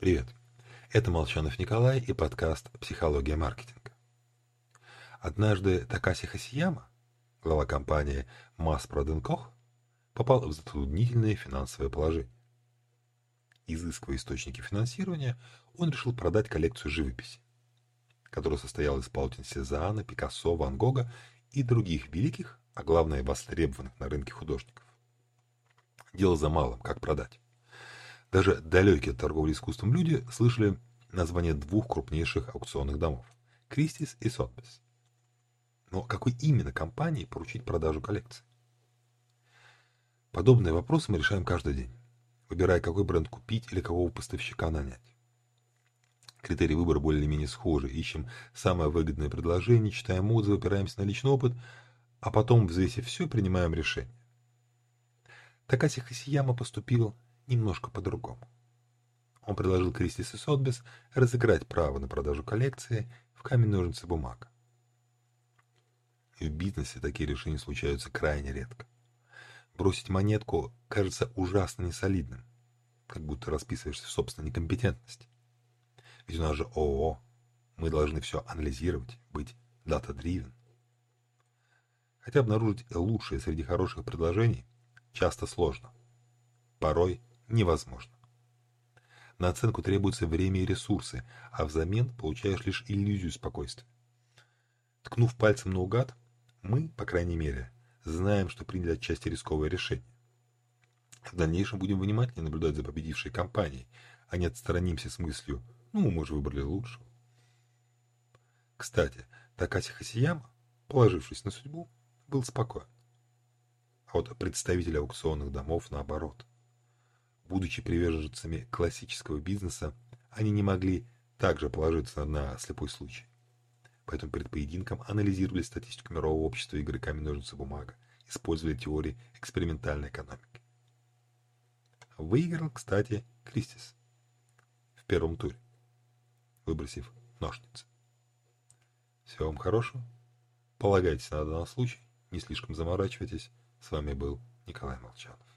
Привет. Это Молчанов Николай и подкаст «Психология маркетинга». Однажды Такаси Хасияма, глава компании Mass Koch, попал в затруднительное финансовое положение. Изыскивая источники финансирования, он решил продать коллекцию живописи, которая состояла из полотен Сезанна, Пикассо, Ван Гога и других великих, а главное востребованных на рынке художников. Дело за малым, как продать. Даже далекие от торговли искусством люди слышали название двух крупнейших аукционных домов – Кристис и Сотбис. Но какой именно компании поручить продажу коллекции? Подобные вопросы мы решаем каждый день, выбирая, какой бренд купить или какого поставщика нанять. Критерии выбора более-менее схожи. Ищем самое выгодное предложение, читаем отзывы, опираемся на личный опыт, а потом, взвесив все, принимаем решение. Такаси Хасияма поступил немножко по-другому. Он предложил Кристис и Сотбис разыграть право на продажу коллекции в камень ножницы бумага. В бизнесе такие решения случаются крайне редко. Бросить монетку кажется ужасно несолидным, как будто расписываешься в собственной некомпетентности. Ведь у нас же ООО, мы должны все анализировать, быть дата-дривен. Хотя обнаружить лучшее среди хороших предложений часто сложно. Порой невозможно. На оценку требуется время и ресурсы, а взамен получаешь лишь иллюзию спокойствия. Ткнув пальцем наугад, мы, по крайней мере, знаем, что приняли отчасти рисковое решение. В дальнейшем будем внимательнее наблюдать за победившей компанией, а не отстранимся с мыслью «ну, мы же выбрали лучшего». Кстати, Такаси Хасияма, положившись на судьбу, был спокоен. А вот представители аукционных домов наоборот. Будучи приверженцами классического бизнеса, они не могли также положиться на слепой случай. Поэтому перед поединком анализировали статистику мирового общества игры камень-ножницы бумага, использовали теории экспериментальной экономики. Выиграл, кстати, Кристис в первом туре, выбросив ножницы. Всего вам хорошего. Полагайтесь на данный случай, не слишком заморачивайтесь. С вами был Николай Молчанов.